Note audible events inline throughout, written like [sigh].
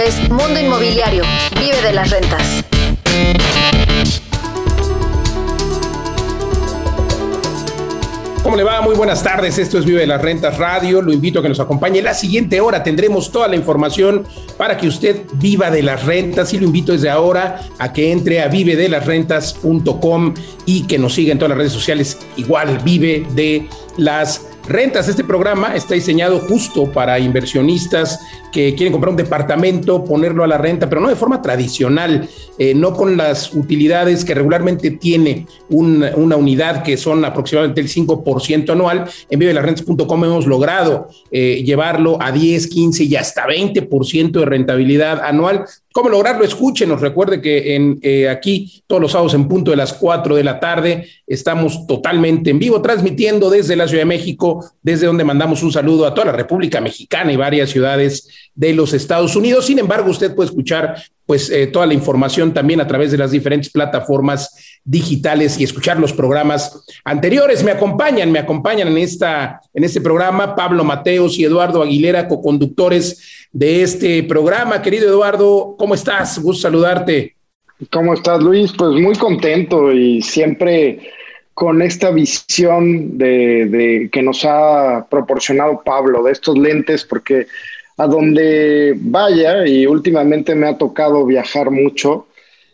es Mundo Inmobiliario. Vive de las rentas. ¿Cómo le va? Muy buenas tardes. Esto es Vive de las Rentas Radio. Lo invito a que nos acompañe. La siguiente hora tendremos toda la información para que usted viva de las rentas. Y lo invito desde ahora a que entre a vivedelasrentas.com y que nos siga en todas las redes sociales. Igual, Vive de las rentas. Este programa está diseñado justo para inversionistas que quieren comprar un departamento, ponerlo a la renta, pero no de forma tradicional, eh, no con las utilidades que regularmente tiene una unidad, que son aproximadamente el 5% anual. En vivelasrentas.com hemos logrado eh, llevarlo a 10, 15 y hasta 20% de rentabilidad anual ¿Cómo lograrlo? Escúchenos. Recuerde que en, eh, aquí todos los sábados en punto de las 4 de la tarde estamos totalmente en vivo transmitiendo desde la Ciudad de México, desde donde mandamos un saludo a toda la República Mexicana y varias ciudades de los Estados Unidos. Sin embargo, usted puede escuchar pues eh, toda la información también a través de las diferentes plataformas digitales y escuchar los programas anteriores. Me acompañan, me acompañan en esta en este programa Pablo Mateos y Eduardo Aguilera, coconductores de este programa. Querido Eduardo, ¿cómo estás? Gusto saludarte. ¿Cómo estás, Luis? Pues muy contento y siempre con esta visión de, que nos ha proporcionado Pablo de estos lentes, porque a donde vaya, y últimamente me ha tocado viajar mucho,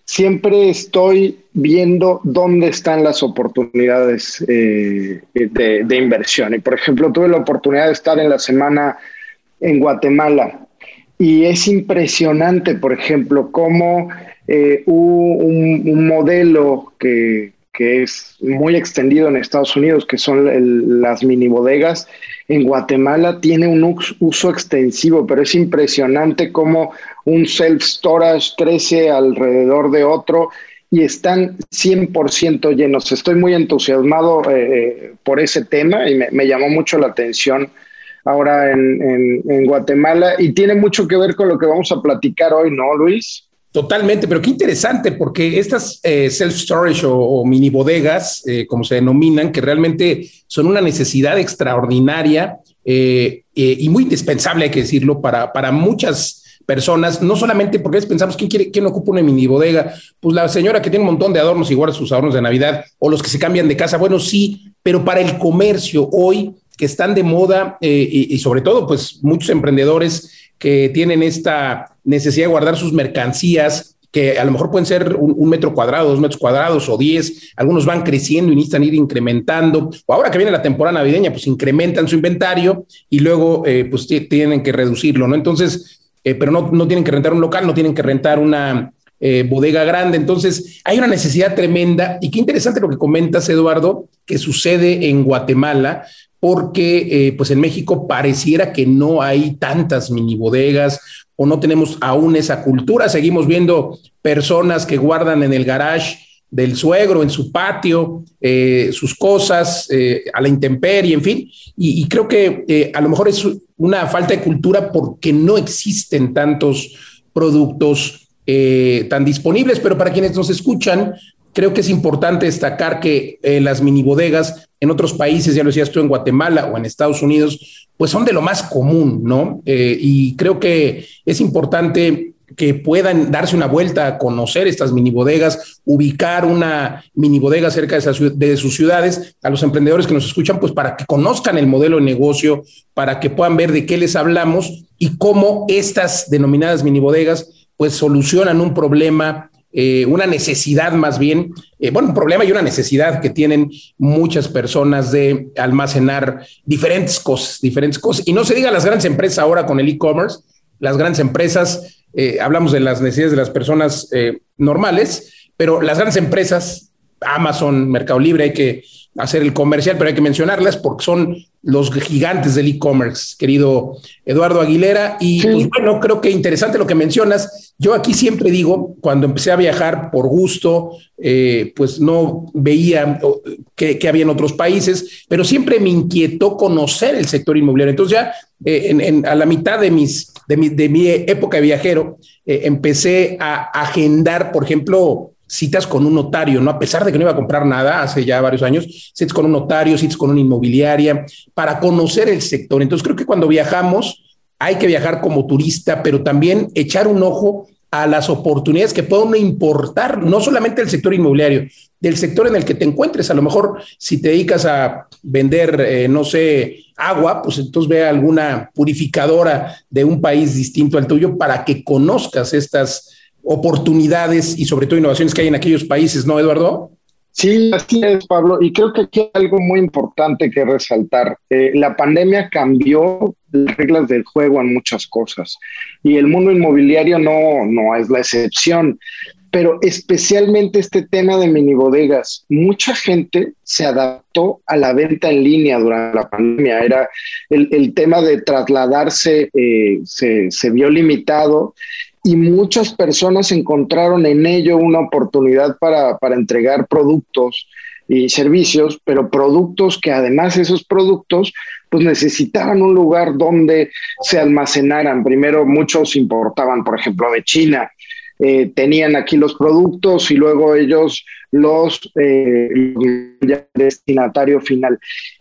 siempre estoy viendo dónde están las oportunidades eh, de, inversión. Y por ejemplo, tuve la oportunidad de estar en la semana en Guatemala y es impresionante, por ejemplo, cómo eh, un, modelo que, que, es muy extendido en Estados Unidos, que son las mini bodegas, en Guatemala tiene un uso extensivo, pero es impresionante cómo un self-storage crece alrededor de otro y están 100% llenos. Estoy muy entusiasmado eh, eh, por ese tema y me, llamó mucho la atención ahora en, Guatemala y tiene mucho que ver con lo que vamos a platicar hoy, ¿no, Luis? Totalmente, pero qué interesante, porque estas eh, self-storage o, mini bodegas, como se denominan, que realmente son una necesidad extraordinaria y muy indispensable, hay que decirlo, para, para muchas personas, no solamente porque pensamos quién quiere, quién ocupa una mini bodega, pues la señora que tiene un montón de adornos y guarda sus adornos de Navidad, o los que se cambian de casa, bueno, sí, pero para el comercio hoy que están de moda eh, y, sobre todo, pues muchos emprendedores que tienen esta necesidad de guardar sus mercancías, que a lo mejor pueden ser un, metro cuadrado, dos metros cuadrados o diez, algunos van creciendo y necesitan ir incrementando, o ahora que viene la temporada navideña, pues incrementan su inventario y luego eh, pues tienen que reducirlo, ¿no? Entonces, eh, pero no, no, tienen que rentar un local, no tienen que rentar una bodega grande. Entonces, hay una necesidad tremenda. Y qué interesante lo que comentas, Eduardo, que sucede en Guatemala, porque eh, pues en México pareciera que no hay tantas mini bodegas o no tenemos aún esa cultura. Seguimos viendo personas que guardan en el garage del suegro, en su patio, sus cosas a la intemperie, en fin. Y, creo que a lo mejor es una falta de cultura porque no existen tantos productos eh, tan disponibles, pero para quienes nos escuchan, creo que es importante destacar que eh, las mini bodegas en otros países, ya lo decías tú, en Guatemala o en Estados Unidos, pues son de lo más común, ¿no? Eh, y creo que es importante que puedan darse una vuelta a conocer estas mini bodegas, ubicar una mini bodega cerca de, sus ciudades, a los emprendedores que nos escuchan, pues para que conozcan el modelo de negocio, para que puedan ver de qué les hablamos y cómo estas denominadas mini bodegas pues solucionan un problema, eh, una necesidad más bien, eh, bueno, un problema y una necesidad que tienen muchas personas de almacenar diferentes cosas, diferentes cosas. Y no se diga las grandes empresas ahora con el e-commerce, las grandes empresas eh, hablamos de las necesidades de las personas normales, pero las grandes empresas, Amazon, Mercado Libre, hay que hacer el comercial, pero hay que mencionarlas porque son los gigantes del e-commerce, querido Eduardo Aguilera. Y pues, bueno, creo que interesante lo que mencionas. Yo aquí siempre digo, cuando empecé a viajar por gusto, eh, pues no veía qué, había en otros países, pero siempre me inquietó conocer el sector inmobiliario. Entonces ya a la mitad de mis de mi, de mi época de viajero, eh, empecé a agendar, por ejemplo, citas con un notario, ¿no? A pesar de que no iba a comprar nada hace ya varios años, citas con un notario, citas con una inmobiliaria, para conocer el sector. Entonces creo que cuando viajamos, hay que viajar como turista, pero también echar un ojo a las oportunidades que pueden importar, no solamente el sector inmobiliario, del sector en el que te encuentres. A lo mejor si te dedicas a vender, eh, no sé, agua, pues entonces ve alguna purificadora de un país distinto al tuyo para que conozcas estas oportunidades y sobre todo innovaciones que hay en aquellos países, ¿no, Eduardo? Sí, así es, Pablo. Y creo que aquí hay algo muy importante que resaltar. Eh, la pandemia cambió las reglas del juego en muchas cosas y el mundo inmobiliario no, no es la excepción. Pero especialmente este tema de mini bodegas, mucha gente se adaptó a la venta en línea durante la pandemia. Era el, el tema de trasladarse, eh, se, se vio limitado y muchas personas encontraron en ello una oportunidad para, entregar productos y servicios, pero productos que además esos productos pues necesitaban un lugar donde se almacenaran. Primero muchos importaban, por ejemplo, de China, eh, tenían aquí los productos y luego ellos los eh, destinatario final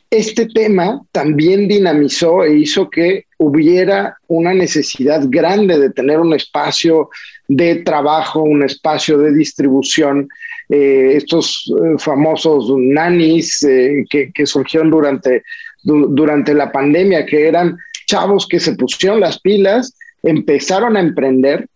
este tema también dinamizó e hizo que hubiera una necesidad grande de tener un espacio de trabajo, un espacio de distribución. Eh, estos eh, famosos nanis eh, que, surgieron durante, durante la pandemia, que eran chavos que se pusieron las pilas, empezaron a emprender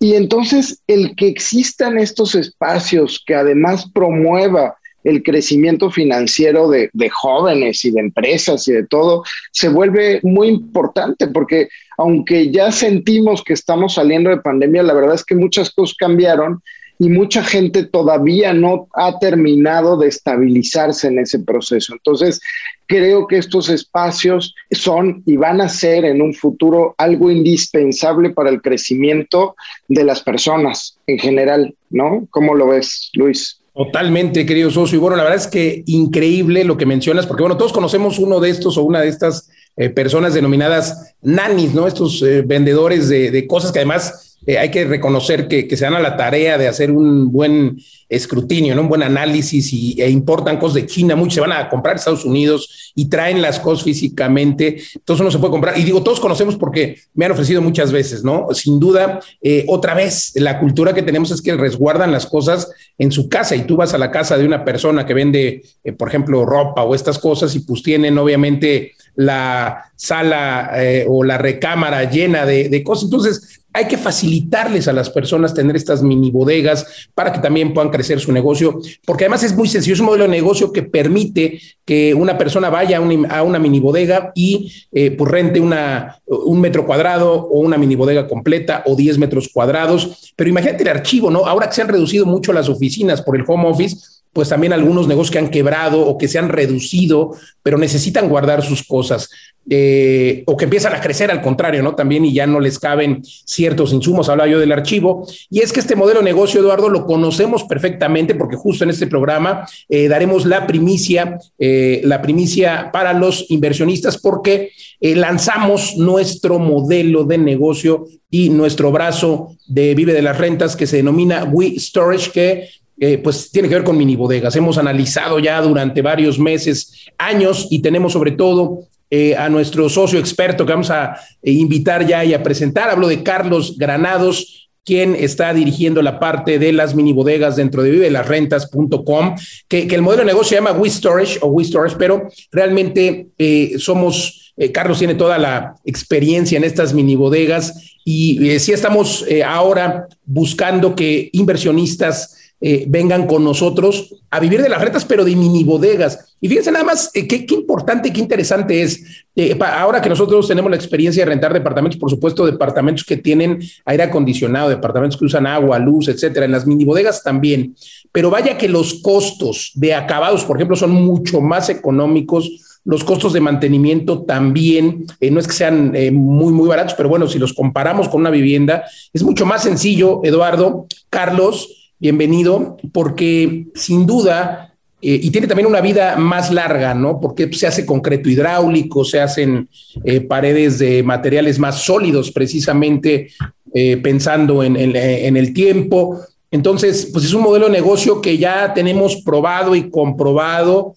y entonces el que existan estos espacios que además promueva el crecimiento financiero de, jóvenes y de empresas y de todo se vuelve muy importante porque aunque ya sentimos que estamos saliendo de pandemia, la verdad es que muchas cosas cambiaron y mucha gente todavía no ha terminado de estabilizarse en ese proceso. Entonces, creo que estos espacios son y van a ser en un futuro algo indispensable para el crecimiento de las personas en general, ¿no? ¿Cómo lo ves, Luis? Totalmente, querido socio. Y bueno, la verdad es que increíble lo que mencionas, porque bueno, todos conocemos uno de estos o una de estas eh, personas denominadas nanis, ¿no? Estos eh, vendedores de, de, cosas que además eh, hay que reconocer que, se dan a la tarea de hacer un buen escrutinio, ¿no? un buen análisis y, e importan cosas de China, muchos se van a comprar Estados Unidos y traen las cosas físicamente, entonces uno se puede comprar. Y digo, todos conocemos porque me han ofrecido muchas veces, ¿no? Sin duda, eh, otra vez, la cultura que tenemos es que resguardan las cosas en su casa y tú vas a la casa de una persona que vende, eh, por ejemplo, ropa o estas cosas y pues tienen obviamente la sala o la recámara llena de, de cosas. Entonces, hay que facilitarles a las personas tener estas mini bodegas para que también puedan crecer su negocio, porque además es muy sencillo, es un modelo de negocio que permite que una persona vaya a una, mini bodega y eh, pues rente una, un metro cuadrado o una mini bodega completa o 10 metros cuadrados. Pero imagínate el archivo, ¿no? Ahora que se han reducido mucho las oficinas por el home office, pues también algunos negocios que han quebrado o que se han reducido, pero necesitan guardar sus cosas. Eh, o que empiezan a crecer al contrario, ¿no? También y ya no les caben ciertos insumos, hablaba yo del archivo, y es que este modelo de negocio, Eduardo, lo conocemos perfectamente porque justo en este programa eh, daremos la primicia, eh, la primicia para los inversionistas porque lanzamos nuestro modelo de negocio y nuestro brazo de Vive de las Rentas que se denomina We Storage, que pues tiene que ver con mini bodegas. Hemos analizado ya durante varios meses, años y tenemos sobre todo eh, a nuestro socio experto que vamos a eh, invitar ya y a presentar. Hablo de Carlos Granados, quien está dirigiendo la parte de las mini bodegas dentro de vivelasrentas.com, que, que el modelo de negocio se llama We Storage o We Storage, pero realmente eh, somos, Carlos tiene toda la experiencia en estas mini bodegas y sí estamos ahora buscando que inversionistas eh, vengan con nosotros a vivir de las rentas, pero de mini bodegas. Y fíjense nada más eh, qué, importante qué interesante es. Eh, ahora que nosotros tenemos la experiencia de rentar departamentos, por supuesto, departamentos que tienen aire acondicionado, departamentos que usan agua, luz, etcétera, en las mini bodegas también. Pero vaya que los costos de acabados, por ejemplo, son mucho más económicos los costos de mantenimiento también, no es que sean muy, muy baratos, pero bueno, si los comparamos con una vivienda, es mucho más sencillo, Eduardo, Carlos, bienvenido, porque sin duda, eh, y tiene también una vida más larga, ¿no? Porque se hace concreto hidráulico, se hacen eh, paredes de materiales más sólidos, precisamente eh, pensando en, el tiempo. Entonces, pues es un modelo de negocio que ya tenemos probado y comprobado.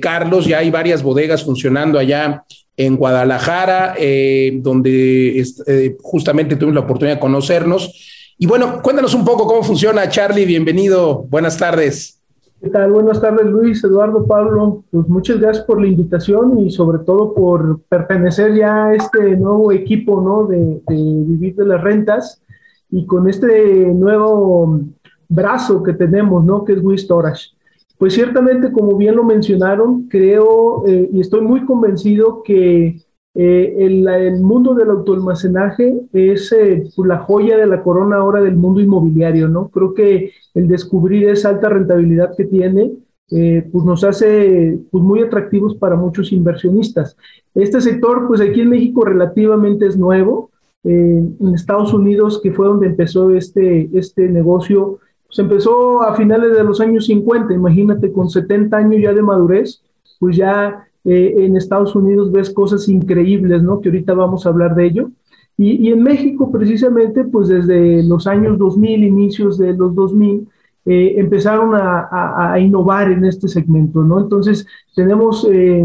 Carlos, ya hay varias bodegas funcionando allá en Guadalajara, eh, donde eh, justamente tuvimos la oportunidad de conocernos. Y bueno, cuéntanos un poco cómo funciona, Charlie. Bienvenido. Buenas tardes. ¿Qué tal? Buenas tardes, Luis, Eduardo, Pablo. Pues muchas gracias por la invitación y sobre todo por pertenecer ya a este nuevo equipo, ¿no? De, de vivir de las rentas y con este nuevo brazo que tenemos, ¿no? Que es Wii Storage. Pues ciertamente, como bien lo mencionaron, creo eh, y estoy muy convencido que eh, el, mundo del autoalmacenaje es eh, pues, la joya de la corona ahora del mundo inmobiliario, ¿no? Creo que el descubrir esa alta rentabilidad que tiene, pues nos hace pues, muy atractivos para muchos inversionistas. Este sector, pues aquí en México relativamente es nuevo. en Estados Unidos, que fue donde empezó este, este negocio, se empezó a finales de los años 50, imagínate, con 70 años ya de madurez, pues ya eh, en Estados Unidos ves cosas increíbles, ¿no? Que ahorita vamos a hablar de ello. Y, en México, precisamente, pues desde los años 2000, inicios de los 2000, eh, empezaron a, innovar en este segmento, ¿no? Entonces, tenemos eh,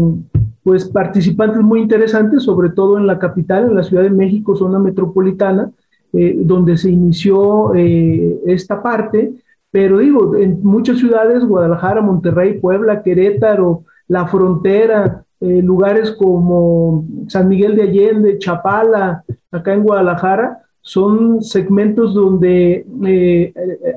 pues participantes muy interesantes, sobre todo en la capital, en la Ciudad de México, zona metropolitana, eh, donde se inició eh, esta parte, pero digo, en muchas ciudades, Guadalajara, Monterrey, Puebla, Querétaro, la frontera, eh, lugares como San Miguel de Allende, Chapala, acá en Guadalajara, son segmentos donde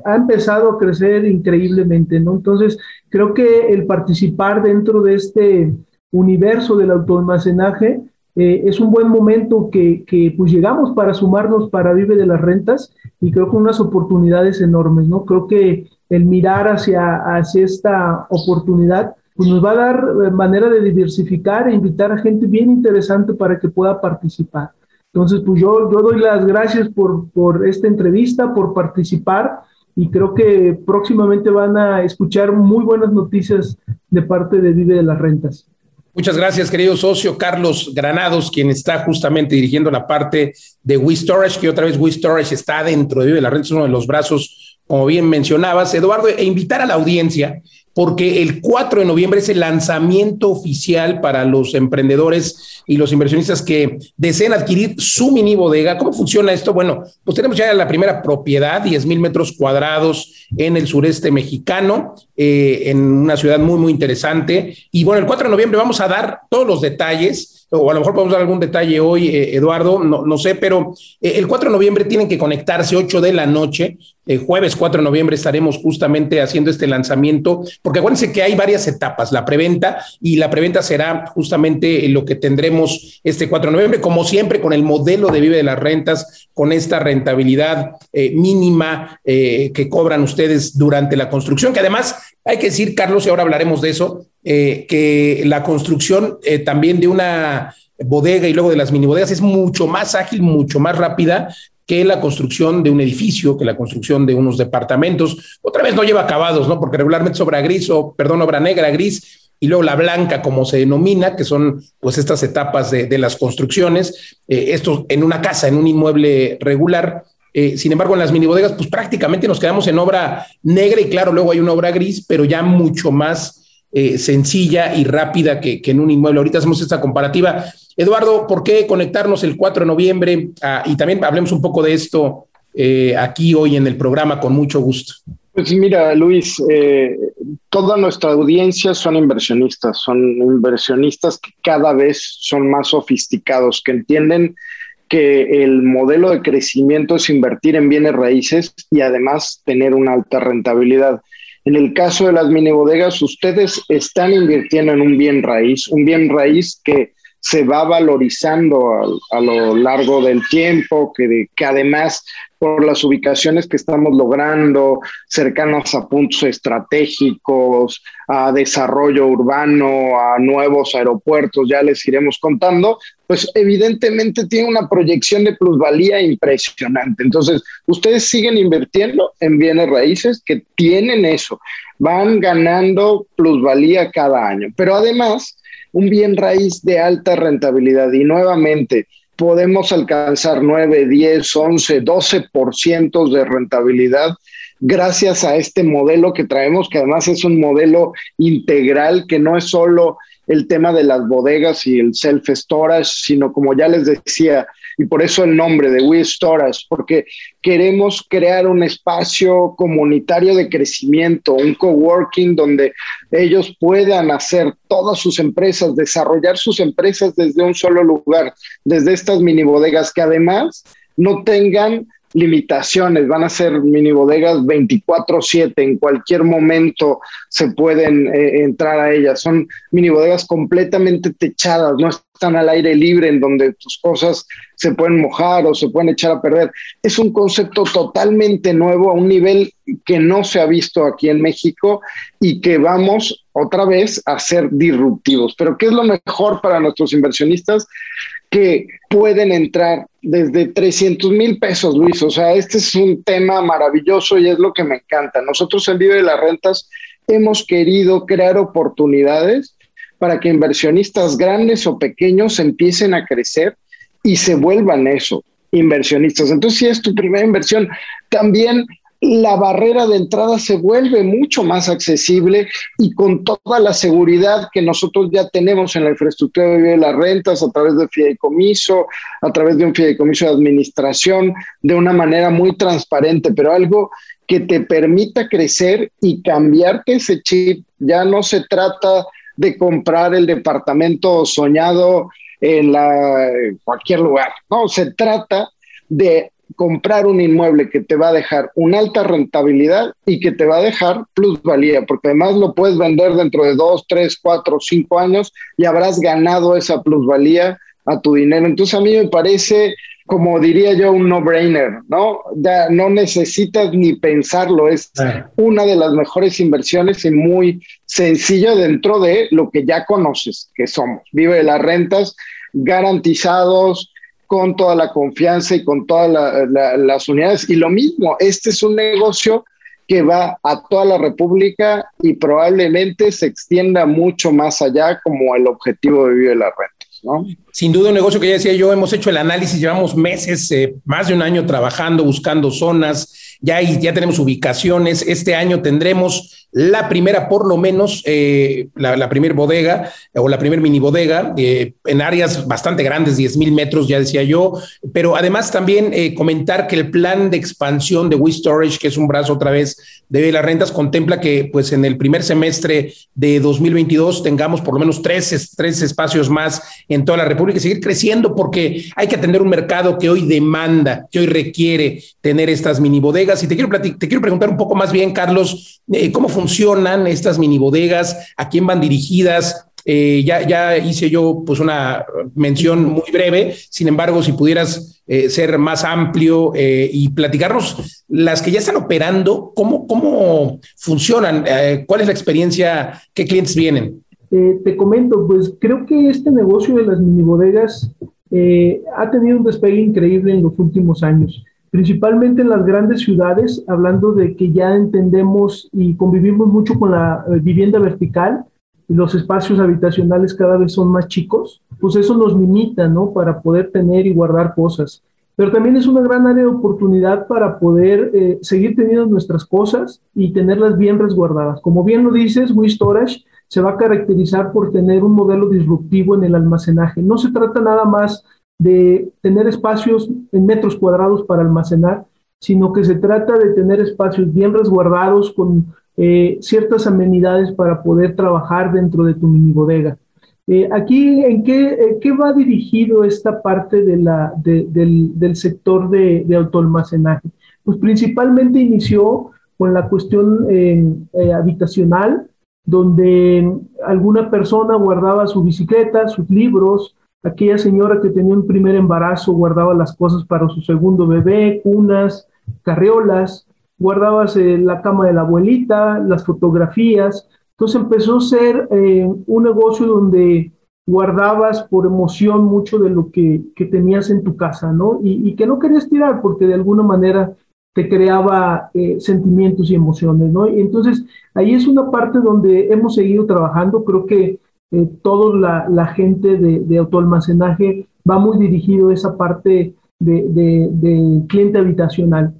ha empezado a crecer increíblemente, ¿no? Entonces, creo que el participar dentro de este universo del autoalmacenaje eh, es un buen momento que, que, pues llegamos para sumarnos para Vive de las Rentas y creo que unas oportunidades enormes, ¿no? Creo que el mirar hacia, hacia esta oportunidad pues nos va a dar eh, manera de diversificar e invitar a gente bien interesante para que pueda participar. Entonces, pues yo, yo doy las gracias por, por esta entrevista, por participar y creo que próximamente van a escuchar muy buenas noticias de parte de Vive de las Rentas. Muchas gracias, querido socio Carlos Granados, quien está justamente dirigiendo la parte de WeStorage, que otra vez WeStorage está dentro de Vive la Renta, es uno de los brazos, como bien mencionabas, Eduardo, e invitar a la audiencia porque el 4 de noviembre es el lanzamiento oficial para los emprendedores y los inversionistas que deseen adquirir su mini bodega. ¿Cómo funciona esto? Bueno, pues tenemos ya la primera propiedad, 10 mil metros cuadrados en el sureste mexicano, eh, en una ciudad muy, muy interesante. Y bueno, el 4 de noviembre vamos a dar todos los detalles o a lo mejor podemos dar algún detalle hoy, eh, Eduardo, no, sé, pero eh, el 4 de noviembre tienen que conectarse 8 de la noche. El jueves 4 de noviembre estaremos justamente haciendo este lanzamiento, porque acuérdense que hay varias etapas, la preventa y la preventa será justamente lo que tendremos este 4 de noviembre, como siempre con el modelo de Vive de las Rentas, con esta rentabilidad eh, mínima que cobran ustedes durante la construcción, que además hay que decir, Carlos, y ahora hablaremos de eso, eh, que la construcción eh, también de una bodega y luego de las mini bodegas es mucho más ágil, mucho más rápida que la construcción de un edificio, que la construcción de unos departamentos. Otra vez no lleva acabados, ¿no? Porque regularmente sobra gris o, perdón, obra negra, gris, y luego la blanca, como se denomina, que son pues estas etapas de, las construcciones, eh, esto en una casa, en un inmueble regular, eh, sin embargo, en las mini bodegas, pues prácticamente nos quedamos en obra negra y claro, luego hay una obra gris, pero ya mucho más eh, sencilla y rápida que, en un inmueble. Ahorita hacemos esta comparativa. Eduardo, ¿por qué conectarnos el 4 de noviembre? Ah, y también hablemos un poco de esto eh, aquí hoy en el programa con mucho gusto. Pues mira, Luis, toda nuestra audiencia son inversionistas, son inversionistas que cada vez son más sofisticados, que entienden que el modelo de crecimiento es invertir en bienes raíces y además tener una alta rentabilidad. En el caso de las mini bodegas, ustedes están invirtiendo en un bien raíz, un bien raíz que se va valorizando a, lo largo del tiempo, que, que además por las ubicaciones que estamos logrando, cercanas a puntos estratégicos, a desarrollo urbano, a nuevos aeropuertos, ya les iremos contando, pues evidentemente tiene una proyección de plusvalía impresionante. Entonces, ustedes siguen invirtiendo en bienes raíces que tienen eso, van ganando plusvalía cada año, pero además un bien raíz de alta rentabilidad. Y nuevamente podemos alcanzar 9, 10, 11, 12% de rentabilidad gracias a este modelo que traemos, que además es un modelo integral, que no es solo el tema de las bodegas y el self-storage, sino como ya les decía, y por eso el nombre de We Storage, porque queremos crear un espacio comunitario de crecimiento, un coworking donde ellos puedan hacer todas sus empresas, desarrollar sus empresas desde un solo lugar, desde estas mini bodegas que además no tengan limitaciones, van a ser mini bodegas 24/7, en cualquier momento se pueden eh, entrar a ellas, son mini bodegas completamente techadas, no están al aire libre en donde tus cosas se pueden mojar o se pueden echar a perder. Es un concepto totalmente nuevo a un nivel que no se ha visto aquí en México y que vamos otra vez a ser disruptivos. Pero ¿qué es lo mejor para nuestros inversionistas? Que pueden entrar desde 300 mil pesos, Luis. O sea, este es un tema maravilloso y es lo que me encanta. Nosotros en Vive de las Rentas hemos querido crear oportunidades para que inversionistas grandes o pequeños empiecen a crecer y se vuelvan eso, inversionistas. Entonces, si es tu primera inversión, también la barrera de entrada se vuelve mucho más accesible y con toda la seguridad que nosotros ya tenemos en la infraestructura de las rentas a través de fideicomiso, a través de un fideicomiso de administración, de una manera muy transparente, pero algo que te permita crecer y cambiarte ese chip. Ya no se trata de comprar el departamento soñado en, la, cualquier lugar, no, se trata de comprar un inmueble que te va a dejar una alta rentabilidad y que te va a dejar plusvalía, porque además lo puedes vender dentro de dos, tres, cuatro, cinco años y habrás ganado esa plusvalía a tu dinero. Entonces a mí me parece, como diría yo, un no-brainer, ¿no? Ya no necesitas ni pensarlo, es una de las mejores inversiones y muy sencillo dentro de lo que ya conoces que somos. Vive de las rentas garantizados, con toda la confianza y con todas las unidades. Y lo mismo, este es un negocio que va a toda la República y probablemente se extienda mucho más allá como el objetivo de Vive la Rentas, Sin duda un negocio que ya decía yo, hemos hecho el análisis, llevamos meses, eh, más de un año trabajando, buscando zonas, ya, ya tenemos ubicaciones, este año tendremos la primera, por lo menos, eh, la, primera bodega o la primera mini bodega eh, en áreas bastante grandes, 10 mil metros, ya decía yo, pero además también eh, comentar que el plan de expansión de We Storage, que es un brazo otra vez de las rentas, contempla que pues en el primer semestre de 2022 tengamos por lo menos tres, tres espacios más en toda la República y seguir creciendo porque hay que atender un mercado que hoy demanda, que hoy requiere tener estas mini bodegas. Y te quiero, te quiero preguntar un poco más bien, Carlos, ¿cómo funciona? Funcionan estas mini bodegas? ¿A quién van dirigidas? Eh, ya, ya hice yo pues una mención muy breve, sin embargo, si pudieras eh, ser más amplio eh, y platicarnos las que ya están operando, cómo, cómo funcionan, cuál es la experiencia, qué clientes vienen. te comento, pues creo que este negocio de las mini bodegas ha tenido un despegue increíble en los últimos años principalmente en las grandes ciudades, hablando de que ya entendemos y convivimos mucho con la eh, vivienda vertical, los espacios habitacionales cada vez son más chicos, pues eso nos limita, ¿no? Para poder tener y guardar cosas. Pero también es una gran área de oportunidad para poder eh, seguir teniendo nuestras cosas y tenerlas bien resguardadas. Como bien lo dices, We Storage se va a caracterizar por tener un modelo disruptivo en el almacenaje. No se trata nada más de tener espacios en metros cuadrados para almacenar, sino que se trata de tener espacios bien resguardados con eh, ciertas amenidades para poder trabajar dentro de tu mini bodega. Eh, aquí, ¿en qué, qué, va dirigido esta parte del, del, sector de, de, autoalmacenaje? Pues principalmente inició con la cuestión eh, habitacional, donde alguna persona guardaba su bicicleta, sus libros, Aquella señora que tenía un primer embarazo guardaba las cosas para su segundo bebé, cunas, carriolas, guardabas la cama de la abuelita, las fotografías. Entonces empezó a ser eh, un negocio donde guardabas por emoción mucho de lo que, tenías en tu casa, ¿no? Y, que no querías tirar porque de alguna manera te creaba eh, sentimientos y emociones, ¿no? Y entonces ahí es una parte donde hemos seguido trabajando, creo que eh, toda la, gente de, autoalmacenaje va muy dirigido a esa parte de, cliente habitacional.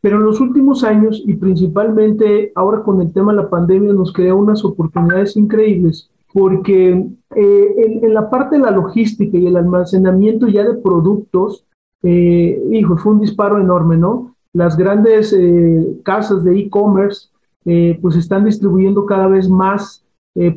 Pero en los últimos años y principalmente ahora con el tema de la pandemia nos crea unas oportunidades increíbles porque eh, en, la parte de la logística y el almacenamiento ya de productos, eh, hijo, fue un disparo enorme, ¿no? Las grandes eh, casas de e-commerce pues están distribuyendo cada vez más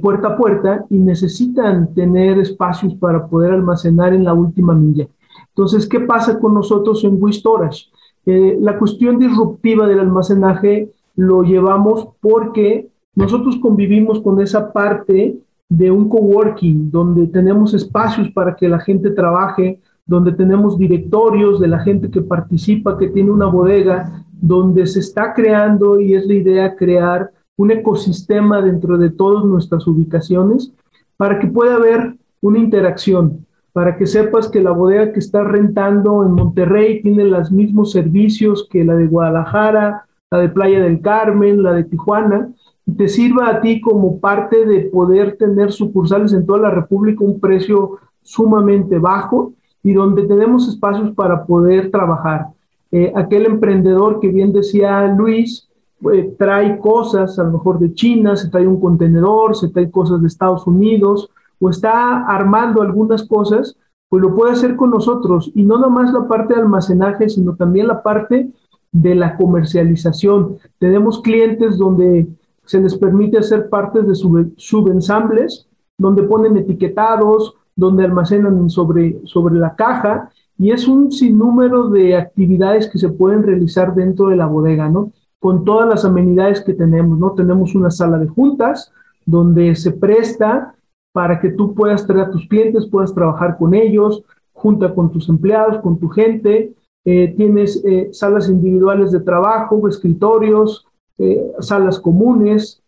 puerta a puerta y necesitan tener espacios para poder almacenar en la última milla. Entonces, ¿qué pasa con nosotros en WeStorage? la cuestión disruptiva del almacenaje lo llevamos porque nosotros convivimos con esa parte de un coworking, donde tenemos espacios para que la gente trabaje, donde tenemos directorios de la gente que participa, que tiene una bodega, donde se está creando y es la idea crear un ecosistema dentro de todas nuestras ubicaciones para que pueda haber una interacción, para que sepas que la bodega que está rentando en Monterrey tiene los mismos servicios que la de Guadalajara, la de Playa del Carmen, la de Tijuana, te sirva a ti como parte de poder tener sucursales en toda la República un precio sumamente bajo y donde tenemos espacios para poder trabajar. Eh, aquel emprendedor que bien decía Luis, eh, trae cosas a lo mejor de China, se trae un contenedor, se trae cosas de Estados Unidos o está armando algunas cosas, pues lo puede hacer con nosotros y no nomás la parte de almacenaje, sino también la parte de la comercialización. Tenemos clientes donde se les permite hacer parte de subensambles, donde ponen etiquetados, donde almacenan sobre, sobre la caja, y es un sinnúmero de actividades que se pueden realizar dentro de la bodega, ¿no? Con todas las amenidades que tenemos, ¿no? Tenemos una sala de juntas donde se presta para que tú puedas traer a tus clientes, puedas trabajar con ellos, junta con tus empleados, con tu gente. Eh, tienes eh, salas individuales de trabajo, escritorios, eh, salas comunes.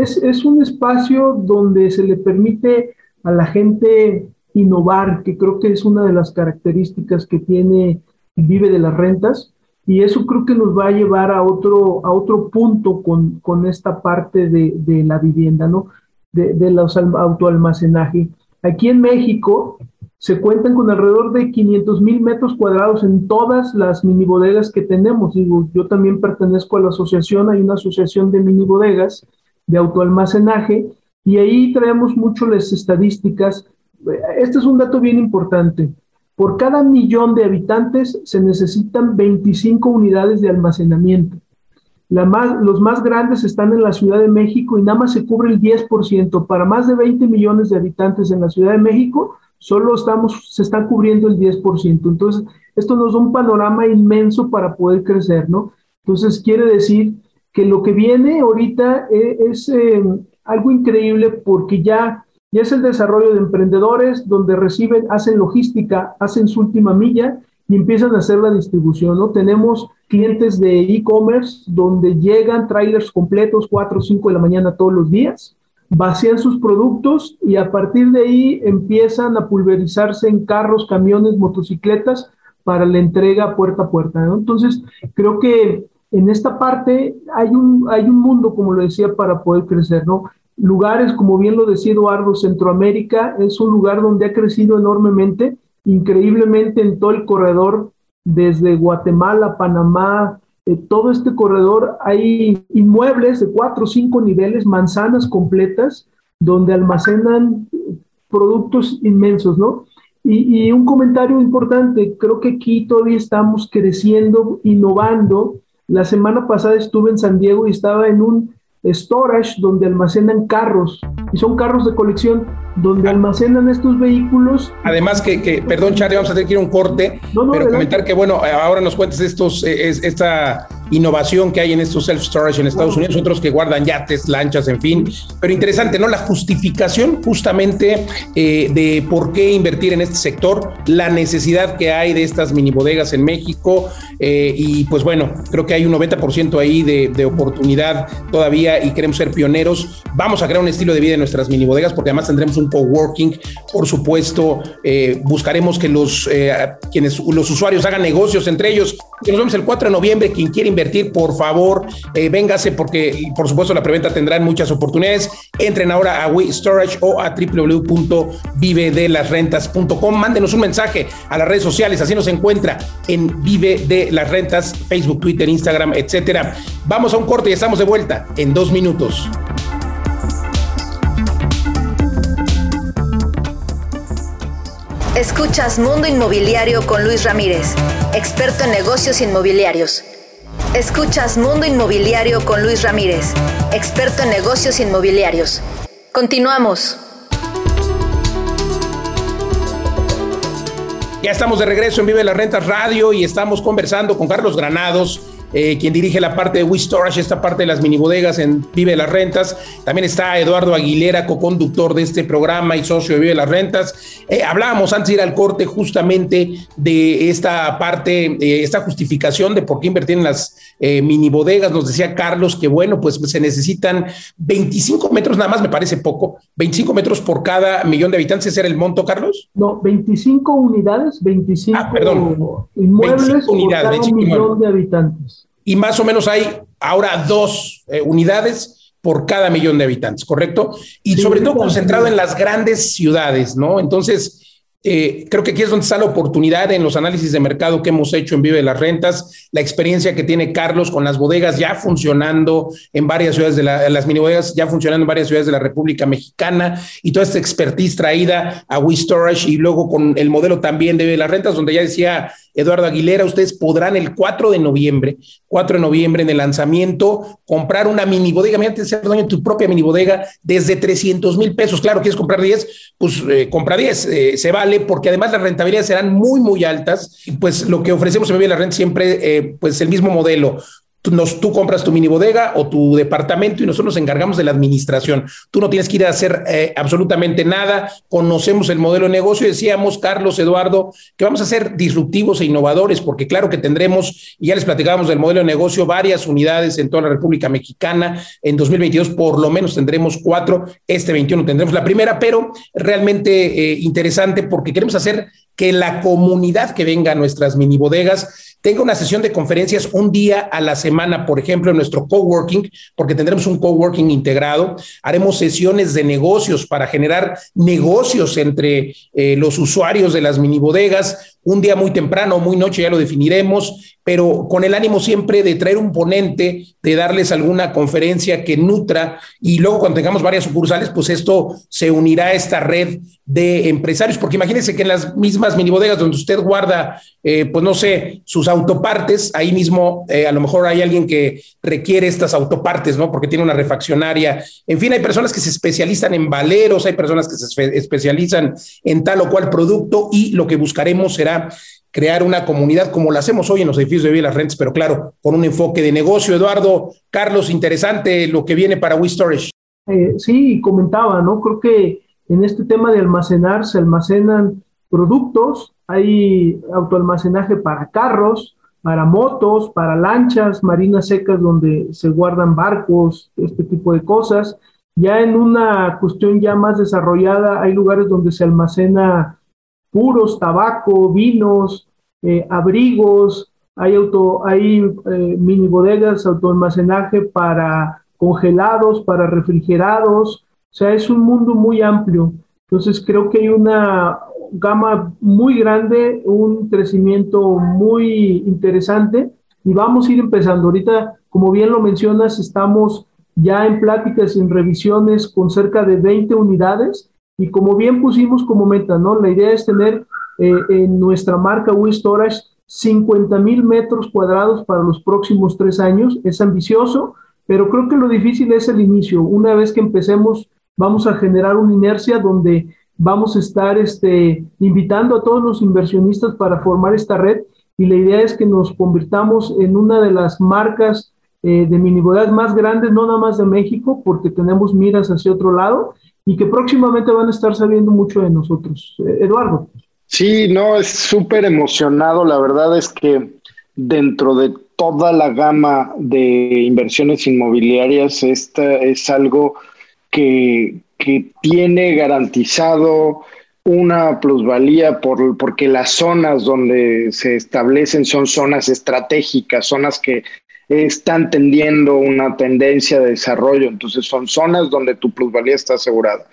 Es, es, un espacio donde se le permite a la gente innovar, que creo que es una de las características que tiene Vive de las Rentas, y eso creo que nos va a llevar a otro, a otro punto con, con esta parte de, de, la vivienda, ¿no? De, de los autoalmacenaje. Aquí en México, se cuentan con alrededor de 500 mil metros cuadrados en todas las mini bodegas que tenemos. Digo, yo también pertenezco a la asociación, hay una asociación de mini bodegas de autoalmacenaje y ahí traemos mucho las estadísticas. Este es un dato bien importante. Por cada millón de habitantes se necesitan 25 unidades de almacenamiento. Los más grandes están en la Ciudad de México y nada más se cubre el 10%. Para más de 20 millones de habitantes en la Ciudad de México solo estamos, se está cubriendo el 10%. Entonces, esto nos da un panorama inmenso para poder crecer, ¿no? Entonces, quiere decir que lo que viene ahorita e, es, eh, algo increíble porque ya, ya es el desarrollo de emprendedores donde reciben, hacen logística, hacen su última milla y empiezan a hacer la distribución, ¿no? Tenemos clientes de e-commerce donde llegan trailers completos 4 o 5 de la mañana todos los días vacían sus productos y a partir de ahí empiezan a pulverizarse en carros, camiones, motocicletas para la entrega puerta a puerta. Entonces, creo que en esta parte hay un, hay un mundo, como lo decía, para poder crecer, ¿no? Lugares, como bien lo decía Eduardo, Centroamérica es un lugar donde ha crecido enormemente, increíblemente en todo el corredor, desde Guatemala, Panamá, todo este corredor hay inmuebles de cuatro o cinco niveles, manzanas completas, donde almacenan productos inmensos, ¿no? Y, y, un comentario importante, creo que aquí todavía estamos creciendo, innovando. La semana pasada estuve en San Diego y estaba en un storage donde almacenan carros y son carros de colección donde almacenan estos vehículos. Además que, que perdón Charlie, vamos a tener que ir a un corte, pero comentar que bueno, ahora nos cuentes estos, eh, esta innovación que hay en estos self-storage en Estados Unidos, otros que guardan yates, lanchas, en fin. Pero interesante, ¿no? La justificación justamente eh, de por qué invertir en este sector, la necesidad que hay de estas mini bodegas en México eh, y pues bueno, creo que hay un 90% ahí de, oportunidad todavía y queremos ser pioneros. Vamos a crear un estilo de vida en nuestras mini bodegas porque además tendremos un coworking, por supuesto, eh, buscaremos que los, quienes, los usuarios hagan negocios entre ellos. Nos vemos el 4 de noviembre, quien quiere invertir, por favor, eh, véngase porque, por supuesto, la preventa tendrá muchas oportunidades. Entren ahora a We Storage o a www.vivedelasrentas.com. Mándenos un mensaje a las redes sociales, así nos encuentra en Vive de las Rentas, Facebook, Twitter, Instagram, etcétera. Vamos a un corte y estamos de vuelta en dos minutos. Escuchas Mundo Inmobiliario con Luis Ramírez, experto en negocios inmobiliarios. Escuchas Mundo Inmobiliario con Luis Ramírez, experto en negocios inmobiliarios. Continuamos. Ya estamos de regreso en Vive las Rentas Radio y estamos conversando con Carlos Granados eh, quien dirige la parte de We Storage, esta parte de las mini bodegas en Vive las Rentas. También está Eduardo Aguilera, co-conductor de este programa y socio de Vive las Rentas. Eh, hablábamos antes de ir al corte justamente de esta parte, eh, esta justificación de por qué invertir en las mini bodegas. Nos decía Carlos que, bueno, pues se necesitan 25 metros, nada más me parece poco, 25 metros por cada millón de habitantes. ¿Ese era el monto, Carlos? No, 25 unidades, 25 ah, perdón. inmuebles por cada millón de habitantes y más o menos hay ahora dos eh, unidades por cada millón de habitantes, ¿correcto? Y sobre todo concentrado en las grandes ciudades, ¿no? Entonces, eh, creo que aquí es donde está la oportunidad en los análisis de mercado que hemos hecho en Vive las Rentas, la experiencia que tiene Carlos con las bodegas ya funcionando en varias ciudades de la, las mini bodegas ya funcionando en varias ciudades de la República Mexicana y toda esta expertise traída a We Storage y luego con el modelo también de Vive las Rentas, donde ya decía Eduardo Aguilera, ustedes podrán el 4 de noviembre, 4 de noviembre en el lanzamiento, comprar una mini bodega, imagínate ser dueño de tu propia mini bodega desde 300 mil pesos. Claro, quieres comprar 10, pues eh, compra 10, eh, se porque además las rentabilidades serán muy, muy altas. Y pues lo que ofrecemos en Vive la Renta siempre, eh, pues el mismo modelo, tú, compras tu mini bodega o tu departamento y nosotros nos encargamos de la administración. Tú no tienes que ir a hacer eh, absolutamente nada. Conocemos el modelo de negocio. Decíamos, Carlos, Eduardo, que vamos a ser disruptivos e innovadores, porque claro que tendremos, y ya les platicábamos del modelo de negocio, varias unidades en toda la República Mexicana. En 2022 por lo menos tendremos cuatro. Este 21 tendremos la primera, pero realmente eh, interesante porque queremos hacer que la comunidad que venga a nuestras mini bodegas tenga una sesión de conferencias un día a la semana, por ejemplo, en nuestro coworking, porque tendremos un coworking integrado. Haremos sesiones de negocios para generar negocios entre eh, los usuarios de las mini bodegas. Un día muy temprano, muy noche, ya lo definiremos pero con el ánimo siempre de traer un ponente, de darles alguna conferencia que nutra y luego cuando tengamos varias sucursales, pues esto se unirá a esta red de empresarios, porque imagínense que en las mismas mini bodegas donde usted guarda, eh, pues no sé, sus autopartes, ahí mismo eh, a lo mejor hay alguien que requiere estas autopartes, ¿no? Porque tiene una refaccionaria. En fin, hay personas que se especializan en valeros, hay personas que se especializan en tal o cual producto y lo que buscaremos será crear una comunidad como la hacemos hoy en los edificios de Villa Rents, pero claro, con un enfoque de negocio. Eduardo, Carlos, interesante lo que viene para WeStorage. Eh, sí, comentaba, ¿no? Creo que en este tema de almacenar se almacenan productos, hay autoalmacenaje para carros, para motos, para lanchas, marinas secas donde se guardan barcos, este tipo de cosas. Ya en una cuestión ya más desarrollada hay lugares donde se almacena puros, tabaco, vinos, eh, abrigos, hay, auto, hay eh, mini bodegas, autoalmacenaje para congelados, para refrigerados, o sea, es un mundo muy amplio. Entonces creo que hay una gama muy grande, un crecimiento muy interesante y vamos a ir empezando. Ahorita, como bien lo mencionas, estamos ya en pláticas y en revisiones con cerca de 20 unidades y como bien pusimos como meta, ¿no? La idea es tener eh, en nuestra marca We Storage 50 mil metros cuadrados para los próximos tres años. Es ambicioso, pero creo que lo difícil es el inicio. Una vez que empecemos, vamos a generar una inercia donde vamos a estar este, invitando a todos los inversionistas para formar esta red y la idea es que nos convirtamos en una de las marcas eh, de minibodas más grandes, no nada más de México, porque tenemos miras hacia otro lado y que próximamente van a estar sabiendo mucho de nosotros. Eh, Eduardo. Sí, no, es súper emocionado. La verdad es que dentro de toda la gama de inversiones inmobiliarias, esta es algo que, que tiene garantizado una plusvalía por, porque las zonas donde se establecen son zonas estratégicas, zonas que están tendiendo una tendencia de desarrollo, entonces son zonas donde tu plusvalía está asegurada.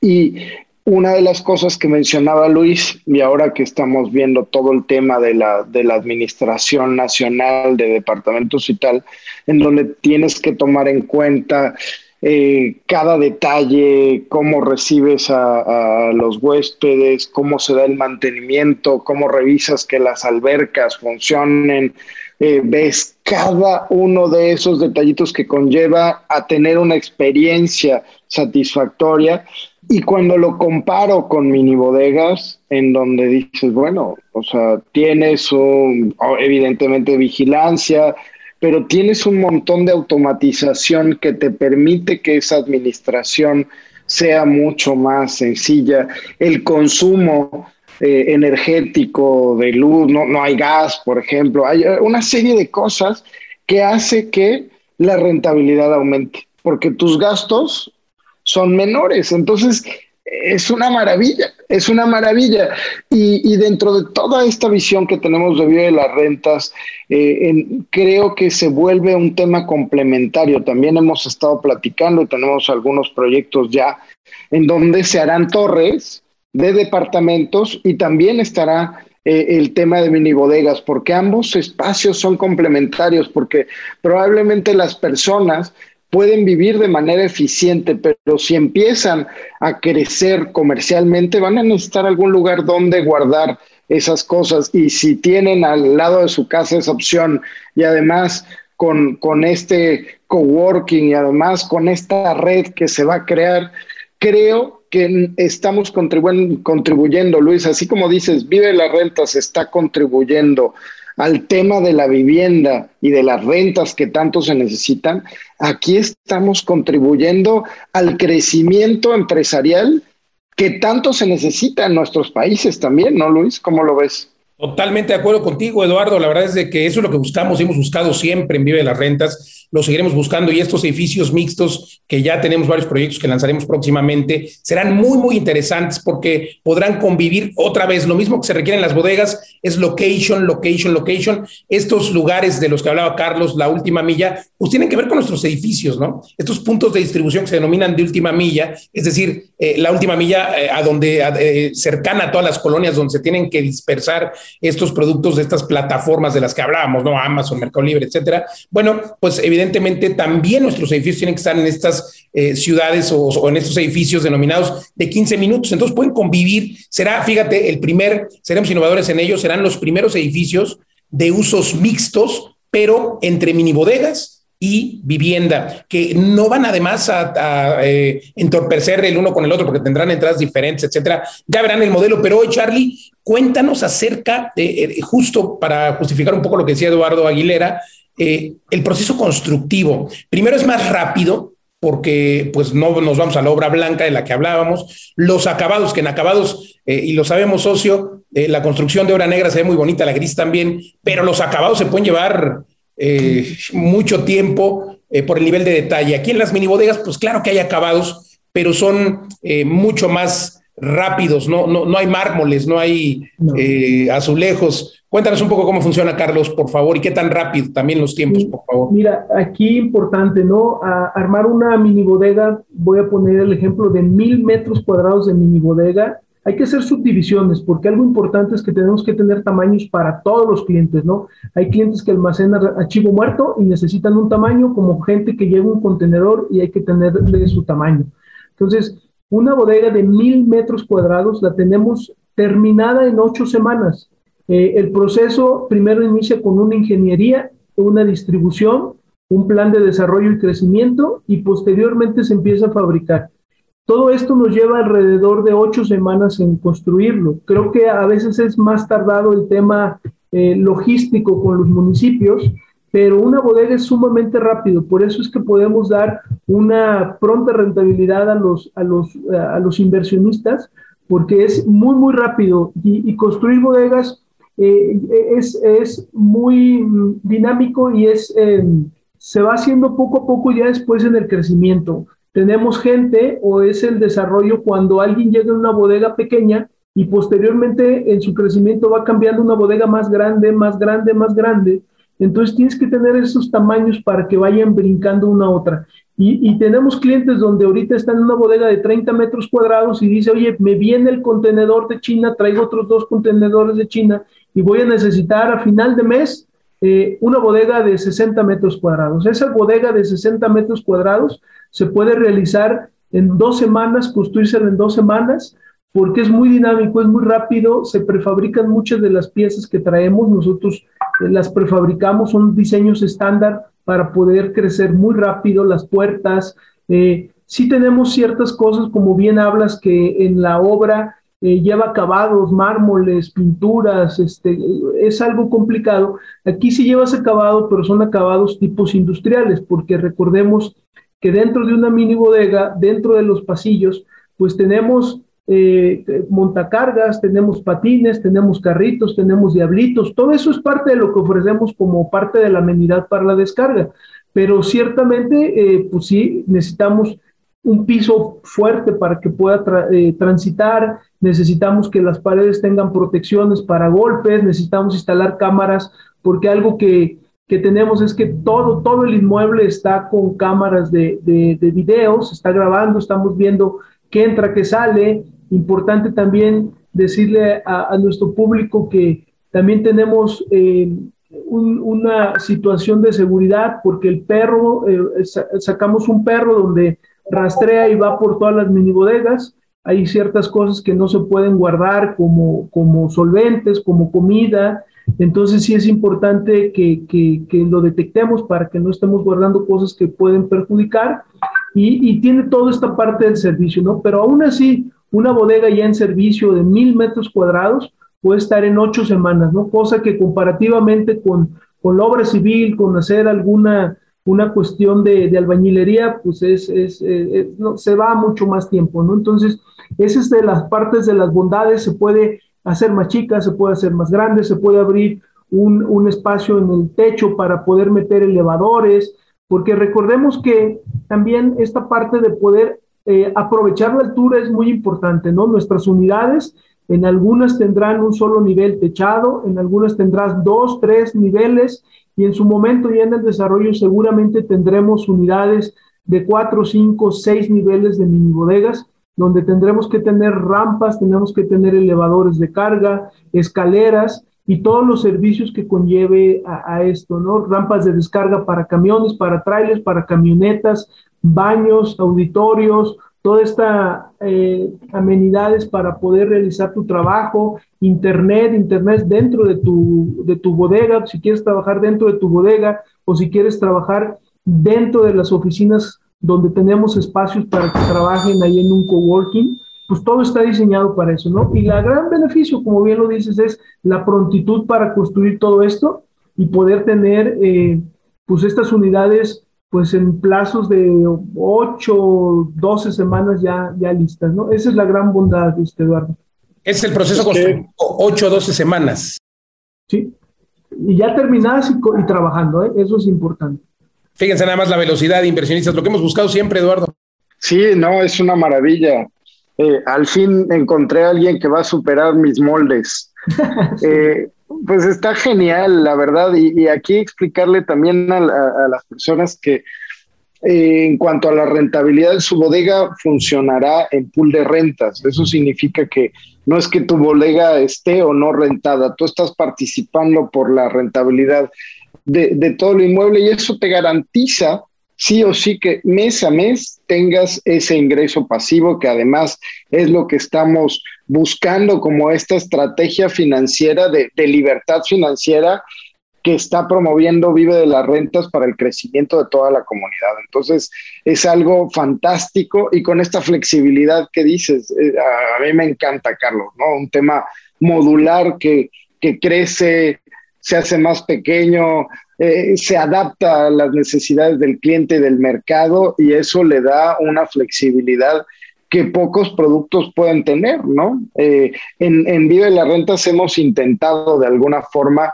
Y una de las cosas que mencionaba Luis, y ahora que estamos viendo todo el tema de la, de la administración nacional de departamentos y tal, en donde tienes que tomar en cuenta eh, cada detalle, cómo recibes a, los huéspedes, cómo se da el mantenimiento, cómo revisas que las albercas funcionen, eh, ves cada uno de esos detallitos que conlleva a tener una experiencia satisfactoria. Y cuando lo comparo con mini bodegas, en donde dices, bueno, o sea, tienes un, evidentemente vigilancia, pero tienes un montón de automatización que te permite que esa administración sea mucho más sencilla. El consumo eh, energético de luz, no, no hay gas, por ejemplo, hay eh, una serie de cosas que hace que la rentabilidad aumente, porque tus gastos son menores. Entonces, es una maravilla, es una maravilla. Y, dentro de toda esta visión que tenemos de vida de las rentas, eh, creo que se vuelve un tema complementario. También hemos estado platicando y tenemos algunos proyectos ya en donde se harán torres de departamentos y también estará eh, el tema de mini bodegas, porque ambos espacios son complementarios, porque probablemente las personas pueden vivir de manera eficiente, pero si empiezan a crecer comercialmente, van a necesitar algún lugar donde guardar esas cosas. Y si tienen al lado de su casa esa opción y además con, con este coworking y además con esta red que se va a crear, creo que estamos contribuyendo, Luis, así como dices, vive la renta, se está contribuyendo al tema de la vivienda y de las rentas que tanto se necesitan, aquí estamos contribuyendo al crecimiento empresarial que tanto se necesita en nuestros países también, ¿no, Luis? ¿Cómo lo ves? Totalmente de acuerdo contigo, Eduardo. La verdad es de que eso es lo que buscamos, hemos buscado siempre en Vive las Rentas lo seguiremos buscando y estos edificios mixtos que ya tenemos varios proyectos que lanzaremos próximamente serán muy, muy interesantes porque podrán convivir otra vez. Lo mismo que se requiere en las bodegas es location, location, location. Estos lugares de los que hablaba Carlos, la última milla, pues tienen que ver con nuestros edificios, ¿no? Estos puntos de distribución que se denominan de última milla, es decir, eh, la última milla eh, a donde, eh, cercana a todas las colonias donde se tienen que dispersar estos productos de estas plataformas de las que hablábamos, ¿no? Amazon, Mercado Libre, etcétera. Bueno, pues evidentemente también nuestros edificios tienen que estar en estas eh, ciudades o, en estos edificios denominados de 15 minutos. Entonces pueden convivir. Será, fíjate, el primer, seremos innovadores en ellos, serán los primeros edificios de usos mixtos, pero entre mini bodegas y vivienda, que no van además a, eh, entorpecer el uno con el otro porque tendrán entradas diferentes, etcétera. Ya verán el modelo, pero hoy, Charlie, cuéntanos acerca, de, eh, justo para justificar un poco lo que decía Eduardo Aguilera, eh, el proceso constructivo. Primero es más rápido porque pues no nos vamos a la obra blanca de la que hablábamos. Los acabados, que en acabados, y lo sabemos, socio, la construcción de obra negra se ve muy bonita, la gris también, pero los acabados se pueden llevar mucho tiempo por el nivel de detalle. Aquí en las mini bodegas, pues claro que hay acabados, pero son mucho más rápidos, no, no, no hay mármoles, no hay azulejos, Cuéntanos un poco cómo funciona, Carlos, por favor, y qué tan rápido también los tiempos, por favor. Mira, aquí importante, ¿no? A armar una mini bodega, voy a poner el ejemplo de mil metros cuadrados de mini bodega. Hay que hacer subdivisiones, porque algo importante es que tenemos que tener tamaños para todos los clientes, ¿no? Hay clientes que almacenan archivo muerto y necesitan un tamaño, como gente que lleva un contenedor y hay que tenerle su tamaño. Entonces, una bodega de mil metros cuadrados la tenemos terminada en ocho semanas eh, el proceso primero inicia con una ingeniería, una distribución, un plan de desarrollo y crecimiento y posteriormente se empieza a fabricar. Todo esto nos lleva alrededor de ocho semanas en construirlo. Creo que a veces es más tardado el tema eh, logístico con los municipios, pero una bodega es sumamente rápido. Por eso es que podemos dar una pronta rentabilidad a los, a los, a los inversionistas, porque es muy, muy rápido. Y, construir bodegas eh, es, es, muy dinámico y es, eh, se va haciendo poco a poco ya después en el crecimiento. Tenemos gente o es el desarrollo cuando alguien llega a una bodega pequeña y posteriormente en su crecimiento va cambiando una bodega más grande, más grande, más grande. Entonces tienes que tener esos tamaños para que vayan brincando una a otra. Y, y, tenemos clientes donde ahorita están en una bodega de 30 metros cuadrados y dice, oye, me viene el contenedor de China, traigo otros dos contenedores de China y voy a necesitar a final de mes eh, una bodega de 60 metros cuadrados. Esa bodega de 60 metros cuadrados se puede realizar en dos semanas, construirse en dos semanas, porque es muy dinámico, es muy rápido, se prefabrican muchas de las piezas que traemos, nosotros eh, las prefabricamos, son diseños estándar para poder crecer muy rápido las puertas. Eh, sí tenemos ciertas cosas, como bien hablas, que en la obra eh, lleva acabados, mármoles, pinturas, este, es algo complicado. Aquí sí llevas acabado, pero son acabados tipos industriales, porque recordemos que dentro de una mini bodega, dentro de los pasillos, pues tenemos eh, montacargas, tenemos patines, tenemos carritos, tenemos diablitos, todo eso es parte de lo que ofrecemos como parte de la amenidad para la descarga, pero ciertamente, eh, pues sí, necesitamos un piso fuerte para que pueda eh, transitar, necesitamos que las paredes tengan protecciones para golpes, necesitamos instalar cámaras, porque algo que, que tenemos es que todo, todo el inmueble está con cámaras de, de, de videos, está grabando, estamos viendo qué entra, qué sale. Importante también decirle a, nuestro público que también tenemos eh, una situación de seguridad porque el perro, eh, sacamos un perro donde rastrea y va por todas las mini bodegas. Hay ciertas cosas que no se pueden guardar como, como solventes, como comida. Entonces sí es importante que, que, que, lo detectemos para que no estemos guardando cosas que pueden perjudicar. Y, y, tiene toda esta parte del servicio, ¿no? Pero aún así, una bodega ya en servicio de mil metros cuadrados puede estar en ocho semanas, ¿no? Cosa que comparativamente con, con la obra civil, con hacer alguna una cuestión de, albañilería, pues es, es, no, se va mucho más tiempo, ¿no? Entonces, esa es de las partes de las bondades, se puede hacer más chica, se puede hacer más grande, se puede abrir un, un espacio en el techo para poder meter elevadores, porque recordemos que también esta parte de poder eh, aprovechar la altura es muy importante, ¿no? Nuestras unidades, en algunas tendrán un solo nivel techado, en algunas tendrás dos, tres niveles, y en su momento ya en el desarrollo seguramente tendremos unidades de cuatro, cinco, seis niveles de mini bodegas, donde tendremos que tener rampas, tenemos que tener elevadores de carga, escaleras y todos los servicios que conlleve a, esto, ¿no? Rampas de descarga para camiones, para trailers, para camionetas, baños, auditorios, toda esta eh, amenidades para poder realizar tu trabajo, internet, internet dentro de tu, de tu bodega, si quieres trabajar dentro de tu bodega o si quieres trabajar dentro de las oficinas donde tenemos espacios para que trabajen ahí en un coworking, pues todo está diseñado para eso, ¿no? Y la gran beneficio, como bien lo dices, es la prontitud para construir todo esto y poder tener, eh, pues estas unidades pues en plazos de 8, 12 semanas ya, ya listas, ¿no? Esa es la gran bondad, este Eduardo. Es el proceso constructivo, 8 o 12 semanas. Sí, y ya terminadas y, trabajando, ¿eh? eso es importante. Fíjense nada más la velocidad de inversionistas, lo que hemos buscado siempre, Eduardo. Sí, no, es una maravilla. Eh, al fin encontré a alguien que va a superar mis moldes. [laughs] eh, pues está genial, la verdad, y, aquí explicarle también a, las personas que eh, en cuanto a la rentabilidad de su bodega funcionará en pool de rentas. Eso significa que no es que tu bodega esté o no rentada, tú estás participando por la rentabilidad de, de todo el inmueble y eso te garantiza sí o sí que mes a mes tengas ese ingreso pasivo, que además es lo que estamos buscando como esta estrategia financiera de, libertad financiera que está promoviendo Vive de las Rentas para el crecimiento de toda la comunidad. Entonces, es algo fantástico y con esta flexibilidad que dices, eh, a mí me encanta, Carlos, ¿no? Un tema modular que, que crece, se hace más pequeño, eh, se adapta a las necesidades del cliente y del mercado y eso le da una flexibilidad que pocos productos pueden tener, ¿no? Eh, en, en Vive las Rentas hemos intentado de alguna forma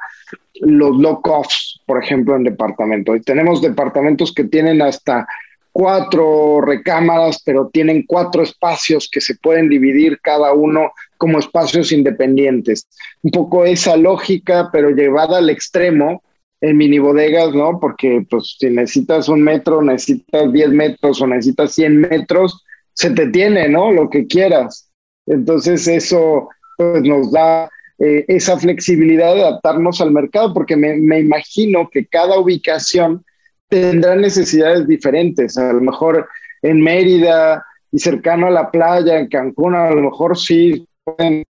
los lock-offs, por ejemplo, en departamento. Y tenemos departamentos que tienen hasta cuatro recámaras, pero tienen cuatro espacios que se pueden dividir cada uno como espacios independientes. Un poco esa lógica, pero llevada al extremo, en mini bodegas, ¿no? Porque pues si necesitas un metro, necesitas 10 metros o necesitas 100 metros, se te tiene, ¿no? Lo que quieras. Entonces eso pues nos da eh, esa flexibilidad de adaptarnos al mercado, porque me, imagino que cada ubicación tendrá necesidades diferentes. A lo mejor en Mérida y cercano a la playa, en Cancún, a lo mejor sí pueden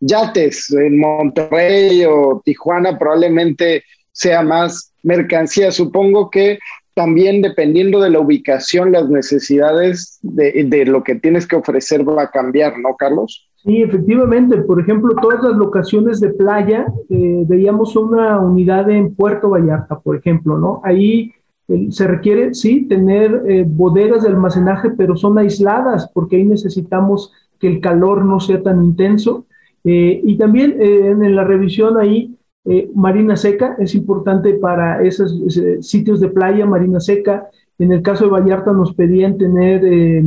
yates. En Monterrey o Tijuana probablemente sea más mercancía. Supongo que también dependiendo de la ubicación, las necesidades de, lo que tienes que ofrecer va a cambiar, ¿no, Carlos? Sí, efectivamente. Por ejemplo, todas las locaciones de playa, eh, veíamos una unidad en Puerto Vallarta, por ejemplo, ¿no? Ahí eh, se requiere, sí, tener eh, bodegas de almacenaje, pero son aisladas porque ahí necesitamos que el calor no sea tan intenso. y también en la revisión ahí eh, marina seca es importante para esos, sitios de playa, marina seca. En el caso de Vallarta nos pedían tener eh,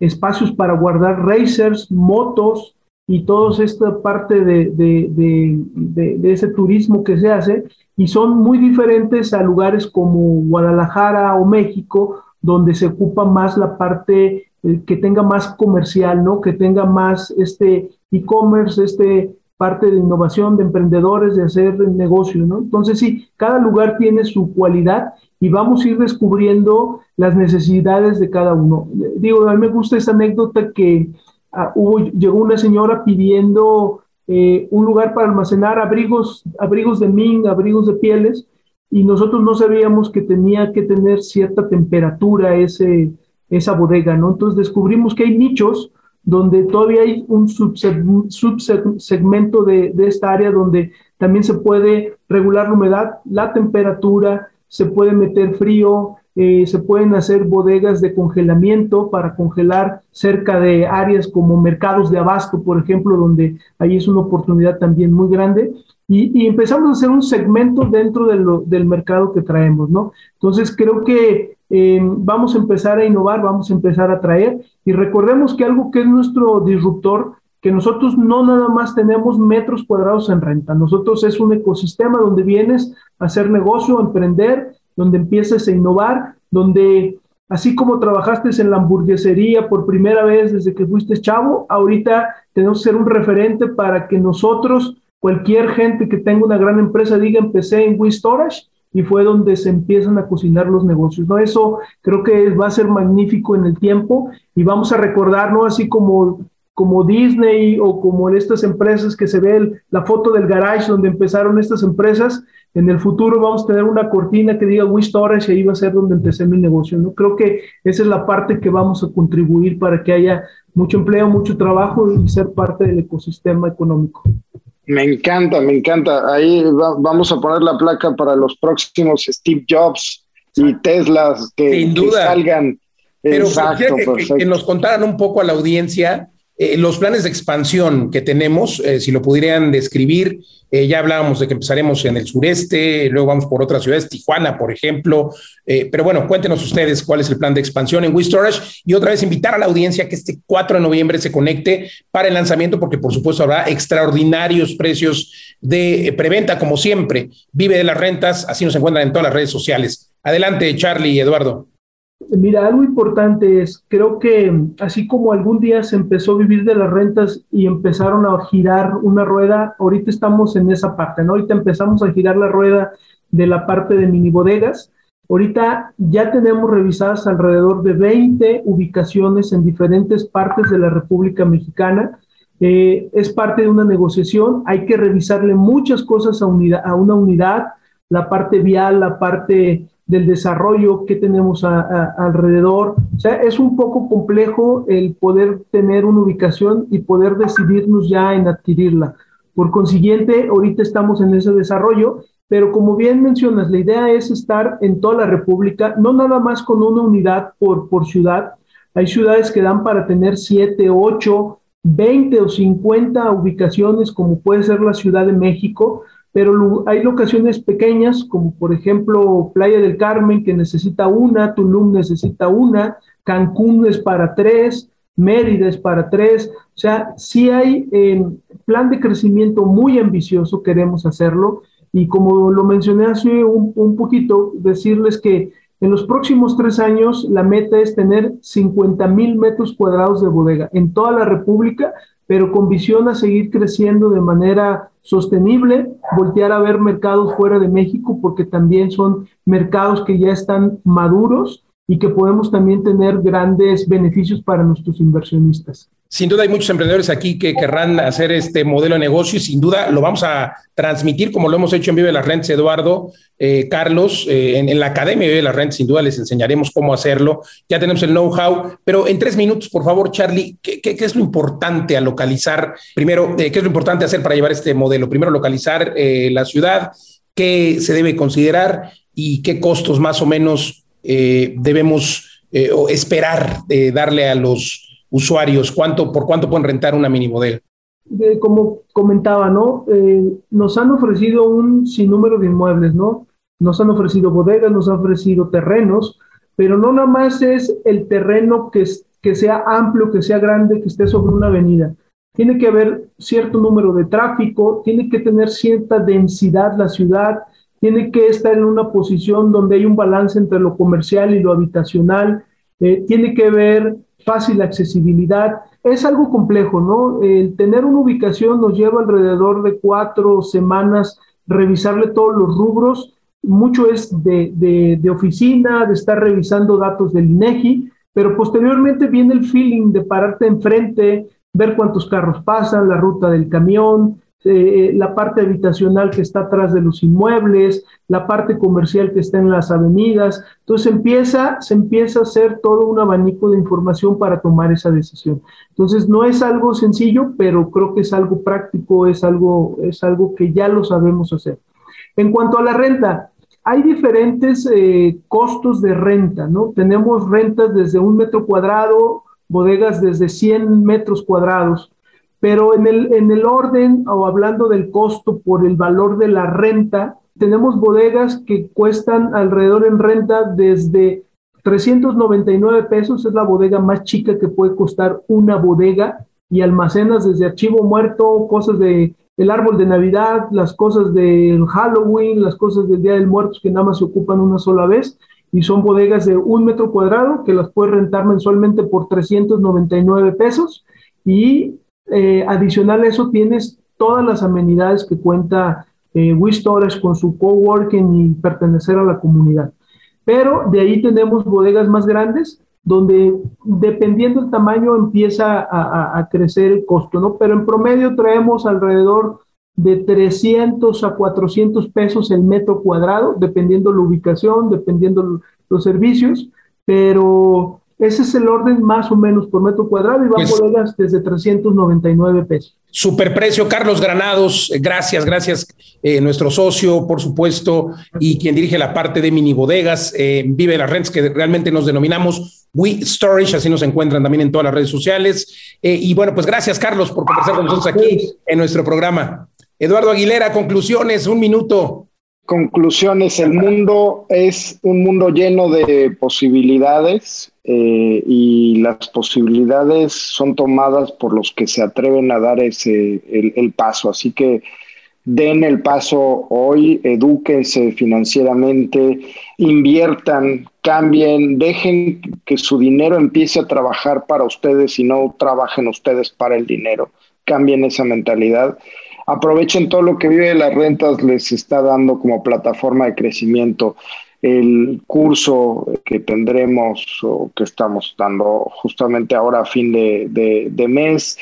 espacios para guardar racers, motos y toda esta parte de, ese turismo que se hace. Y son muy diferentes a lugares como Guadalajara o México, donde se ocupa más la parte eh, que tenga más comercial, ¿no? Que tenga más este e-commerce, este parte de innovación, de emprendedores, de hacer negocio, ¿no? Entonces sí, cada lugar tiene su cualidad y vamos a ir descubriendo las necesidades de cada uno. Digo, a mí me gusta esa anécdota que uh, hubo, llegó una señora pidiendo eh, un lugar para almacenar abrigos, abrigos de ming, abrigos de pieles, y nosotros no sabíamos que tenía que tener cierta temperatura ese, esa bodega, ¿no? Entonces descubrimos que hay nichos donde todavía hay un subsegmento de, de, esta área donde también se puede regular la humedad, la temperatura, se puede meter frío, eh, se pueden hacer bodegas de congelamiento para congelar cerca de áreas como mercados de abasto, por ejemplo, donde ahí es una oportunidad también muy grande. Y, y empezamos a hacer un segmento dentro de lo, del mercado que traemos, ¿no? Entonces creo que eh, vamos a empezar a innovar, vamos a empezar a traer y recordemos que algo que es nuestro disruptor, que nosotros no nada más tenemos metros cuadrados en renta, nosotros es un ecosistema donde vienes a hacer negocio, a emprender, donde empiezas a innovar, donde así como trabajaste en la hamburguesería por primera vez desde que fuiste chavo, ahorita tenemos que ser un referente para que nosotros, cualquier gente que tenga una gran empresa diga empecé en WeStorage y fue donde se empiezan a cocinar los negocios. ¿no? Eso creo que va a ser magnífico en el tiempo y vamos a recordar, ¿no? así como, como Disney o como en estas empresas que se ve la foto del garage donde empezaron estas empresas, en el futuro vamos a tener una cortina que diga We Storage y ahí va a ser donde empecé mi negocio. ¿no? Creo que esa es la parte que vamos a contribuir para que haya mucho empleo, mucho trabajo y ser parte del ecosistema económico. Me encanta, me encanta. Ahí vamos a poner la placa para los próximos Steve Jobs y Teslas que, Sin duda. salgan. Pero Exacto, que, que, nos contaran un poco a la audiencia eh, los planes de expansión que tenemos, eh, si lo pudieran describir, eh, ya hablábamos de que empezaremos en el sureste, luego vamos por otras ciudades, Tijuana, por ejemplo, pero bueno, cuéntenos ustedes cuál es el plan de expansión en WeStorage y otra vez invitar a la audiencia que este 4 de noviembre se conecte para el lanzamiento, porque por supuesto habrá extraordinarios precios de preventa, como siempre. Vive de las rentas, así nos encuentran en todas las redes sociales. Adelante, Charlie y Eduardo. Mira, algo importante es, creo que así como algún día se empezó a vivir de las rentas y empezaron a girar una rueda, ahorita estamos en esa parte, ¿no? Ahorita empezamos a girar la rueda de la parte de mini bodegas. Ahorita ya tenemos revisadas alrededor de 20 ubicaciones en diferentes partes de la República Mexicana. Eh, es parte de una negociación, hay que revisarle muchas cosas a una unidad, la parte vial, la parte del desarrollo que tenemos alrededor. O sea, es un poco complejo el poder tener una ubicación y poder decidirnos ya en adquirirla. Por consiguiente, ahorita estamos en ese desarrollo, pero como bien mencionas, la idea es estar en toda la República, no nada más con una unidad por, por ciudad. Hay ciudades que dan para tener 7, 8, 20 o 50 ubicaciones, como puede ser la Ciudad de México, pero hay locaciones pequeñas, como por ejemplo Playa del Carmen, que necesita una, Tulum necesita una, Cancún es para tres, Mérida es para tres. O sea, sí hay eh, plan de crecimiento muy ambicioso, queremos hacerlo. Y como lo mencioné hace un, un poquito, decirles que en los próximos tres años la meta es tener 50 mil metros cuadrados de bodega en toda la República pero con visión a seguir creciendo de manera sostenible, voltear a ver mercados fuera de México, porque también son mercados que ya están maduros y que podemos también tener grandes beneficios para nuestros inversionistas. Sin duda hay muchos emprendedores aquí que querrán hacer este modelo de negocio y sin duda lo vamos a transmitir como lo hemos hecho en Vive las Rentes, Eduardo, eh, Carlos, eh, en, la Academia de Vive las Rentes, sin duda les enseñaremos cómo hacerlo. Ya tenemos el know-how, pero en tres minutos, por favor, Charlie, ¿qué, es lo importante a localizar? Primero, eh, ¿qué es lo importante hacer para llevar este modelo? Primero, localizar la ciudad, qué se debe considerar y qué costos más o menos debemos esperar darle a los usuarios? ¿Cuánto, ¿Por cuánto pueden rentar una mini bodega? como comentaba, ¿no? Eh, nos han ofrecido un sinnúmero de inmuebles, ¿no? Nos han ofrecido bodegas, nos han ofrecido terrenos, pero no nada más es el terreno que, que sea amplio, que sea grande, que esté sobre una avenida. Tiene que haber cierto número de tráfico, tiene que tener cierta densidad la ciudad, tiene que estar en una posición donde hay un balance entre lo comercial y lo habitacional, eh, tiene que haber fácil accesibilidad. Es algo complejo, ¿no? El tener una ubicación nos lleva alrededor de cuatro semanas revisarle todos los rubros. Mucho es de, de, oficina, de estar revisando datos del INEGI, pero posteriormente viene el feeling de pararte enfrente, ver cuántos carros pasan, la ruta del camión, eh, la parte habitacional que está atrás de los inmuebles, la parte comercial que está en las avenidas. Entonces empieza, se empieza a hacer todo un abanico de información para tomar esa decisión. Entonces no es algo sencillo, pero creo que es algo práctico, es algo, es algo que ya lo sabemos hacer. En cuanto a la renta, hay diferentes eh, costos de renta, ¿no? Tenemos rentas desde un metro cuadrado, bodegas desde 100 metros cuadrados pero en el, en el orden o hablando del costo por el valor de la renta, tenemos bodegas que cuestan alrededor en renta desde 399 pesos, es la bodega más chica que puede costar una bodega y almacenas desde archivo muerto, cosas de el árbol de Navidad, las cosas del Halloween, las cosas del Día del Muertos que nada más se ocupan una sola vez y son bodegas de un metro cuadrado que las puedes rentar mensualmente por 399 pesos y eh, adicional a eso tienes todas las amenidades que cuenta eh, WeStorage con su coworking y pertenecer a la comunidad. Pero de ahí tenemos bodegas más grandes donde dependiendo del tamaño empieza a, a, crecer el costo, ¿no? Pero en promedio traemos alrededor de 300 a 400 pesos el metro cuadrado, dependiendo la ubicación, dependiendo los servicios, pero ese es el orden más o menos por metro cuadrado y van pues, bodegas desde 399 pesos. Super precio, Carlos Granados, gracias, gracias, eh, nuestro socio, por supuesto, y quien dirige la parte de mini bodegas, eh, Vive las Rents, que realmente nos denominamos We Storage, así nos encuentran también en todas las redes sociales. Eh, y bueno, pues gracias, Carlos, por conversar con nosotros aquí en nuestro programa. Eduardo Aguilera, conclusiones, un minuto. Conclusiones, el mundo es un mundo lleno de posibilidades eh, y las posibilidades son tomadas por los que se atreven a dar ese el, paso. Así que den el paso hoy, edúquense financieramente, inviertan, cambien, dejen que su dinero empiece a trabajar para ustedes y no trabajen ustedes para el dinero. Cambien esa mentalidad aprovechen todo lo que vive de las rentas les está dando como plataforma de crecimiento. El curso que tendremos o que estamos dando justamente ahora a fin de, mes,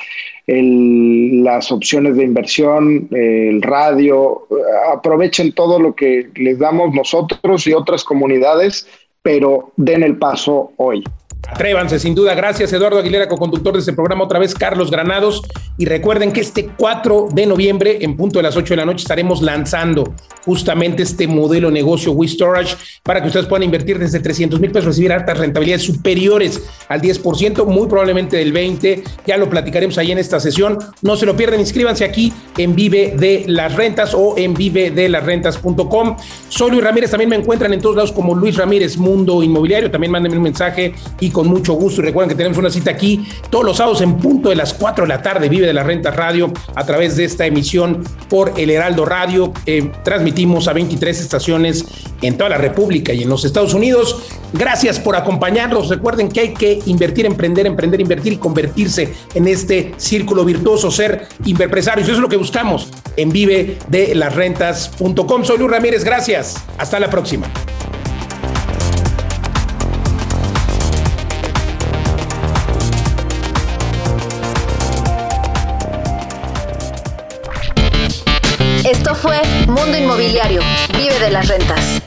las opciones de inversión, el radio, aprovechen todo lo que les damos nosotros y otras comunidades, pero den el paso hoy. Atrévanse, sin duda. Gracias, Eduardo Aguilera, co-conductor de este programa. Otra vez, Carlos Granados. Y recuerden que este 4 de noviembre, en punto de las 8 de la noche, estaremos lanzando justamente este modelo negocio WeStorage para que ustedes puedan invertir desde 300 mil pesos, recibir altas rentabilidades superiores al 10%, muy probablemente del 20%. Ya lo platicaremos ahí en esta sesión. No se lo pierdan, inscríbanse aquí en Vive de las Rentas o en vive de las rentas.com. Soy Luis Ramírez, también me encuentran en todos lados como Luis Ramírez Mundo Inmobiliario. También mándenme un mensaje y aquí con mucho gusto. Y recuerden que tenemos una cita aquí todos los sábados en punto de las 4 de la tarde. Vive de la Renta Radio a través de esta emisión por El Heraldo Radio. Eh, transmitimos a 23 estaciones en toda la República y en los Estados Unidos. Gracias por acompañarnos. Recuerden que hay que invertir, emprender, emprender, invertir y convertirse en este círculo virtuoso, ser empresarios. Eso es lo que buscamos en vive de las rentas.com. Soy Luis Ramírez. Gracias. Hasta la próxima. Mundo Inmobiliario. Vive de las rentas.